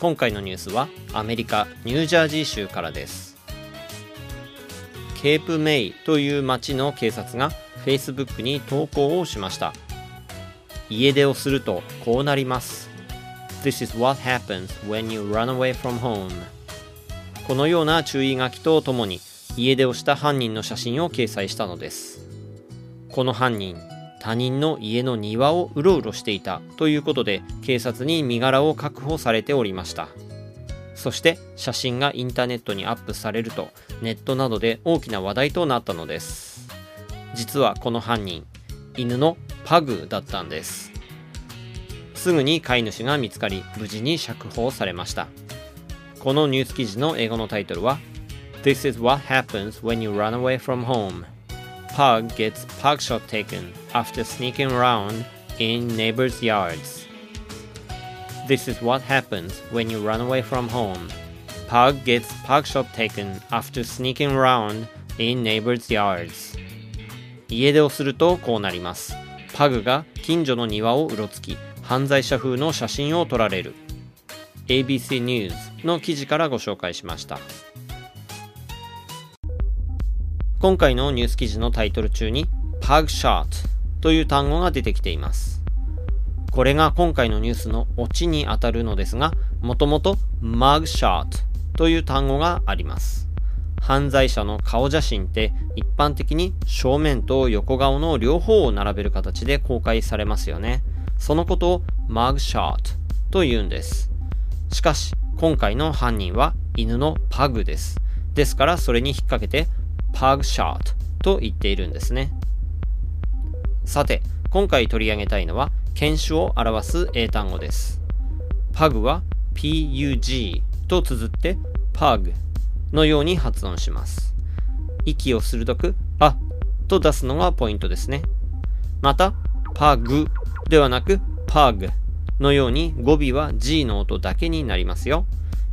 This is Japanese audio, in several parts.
今回のニュースはアメリカニュージャージー州からです。ケープメイという町の警察が Facebook に投稿をしました。家出をするとこうなります。This is what happens when you run away from home. このような注意書きとともに家出をした犯人の写真を掲載したのです。この犯人他人の家の庭をうろうろしていたということで警察に身柄を確保されておりました。そして写真がインターネットにアップされるとネットなどで大きな話題となったのです。実はこの犯人犬のパグだったんです。すぐに飼い主が見つかり無事に釈放されました。このニュース記事の英語のタイトルは This is what happens when you run away from home Pug gets pug shot taken after sneaking around in neighbors' yards. This is what happens when you run away from home. Pug gets pug shot taken after sneaking around in neighbors' yards. 家出をするとこうなります。パグが近所の庭をうろつき、犯罪者風の写真を撮られる。ABC News の記事からご紹介しました。今回のニュース記事のタイトル中に Pug Shot という単語が出てきています。これが今回のニュースのオチにあたるのですが、もともと Mug Shot という単語があります。犯罪者の顔写真って一般的に正面と横顔の両方を並べる形で公開されますよね。そのことを Mug Shot と言うんです。しかし、今回の犯人は犬のパグです。ですからそれに引っ掛けて pug shot と言っているんですね。さて、今回取り上げたいのは、犬種を表す英単語です。pug は pug と綴って pug のように発音します。息を鋭く、あと出すのがポイントですね。また、pug ではなく pug のように語尾は G の音だけになりますよ。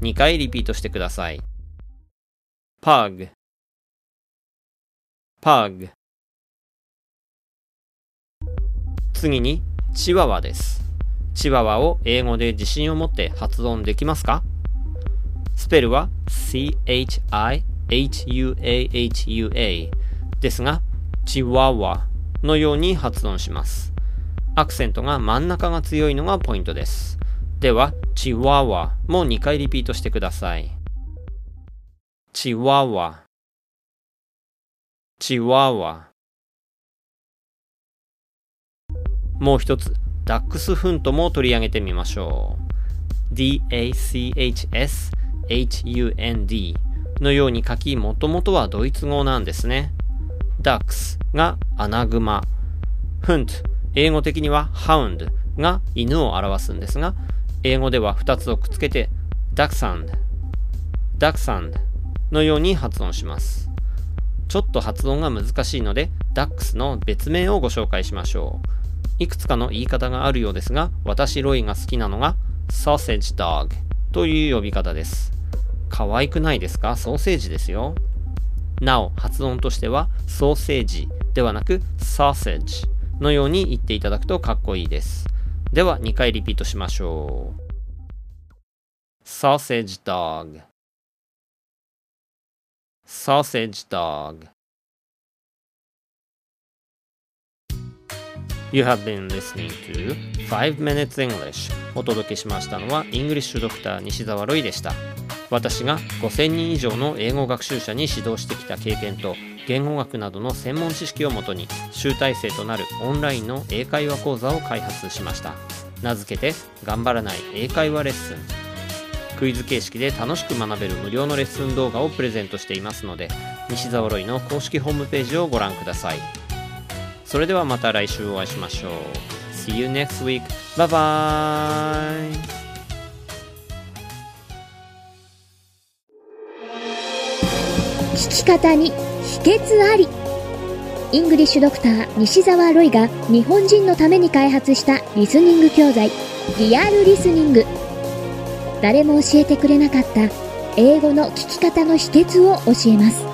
2回リピートしてください。pug pug. 次にチワワです。チワワを英語で自信を持って発音できますか？スペルは CHIHUAHUA ですがチワワのように発音します。アクセントが真ん中が強いのがポイントです。ではチワワも2回リピートしてください。チワワ。チワワ。もう一つ。ダックスフントも取り上げてみましょう。DACHSHUND のように書きもともとはドイツ語なんですね。ダックスがアナグマ。フント。英語的には hound が犬を表すんですが英語では2つをくっつけて dachshund。dachshund のように発音します。ちょっと発音が難しいので、ダックスの別名をご紹介しましょう。いくつかの言い方があるようですが、私ロイが好きなのが、sausage dog という呼び方です。可愛くないですか？ソーセージですよ。なお、発音としては、ソーセージではなく、sausage のように言っていただくとかっこいいです。では、2回リピートしましょう。sausage dog sausage dog. You have been listening to 5 Minutes English お届けしましたのはイングリッシュドクター西澤ロイでした。私が5000人以上の英語学習者に指導してきた経験と言語学などの専門知識をもとに集大成となるオンラインの英会話講座を開発しました。名付けて頑張らない英会話レッスン。クイズ形式で楽しく学べる無料のレッスン動画をプレゼントしていますので西澤ロイの公式ホームページをご覧ください。それではまた来週お会いしましょう。See you next week. Bye bye. 聞き方に秘訣あり。イングリッシュドクター西澤ロイが日本人のために開発したリスニング教材。リアルリスニング。誰も教えてくれなかった英語の聞き方の秘訣を教えます。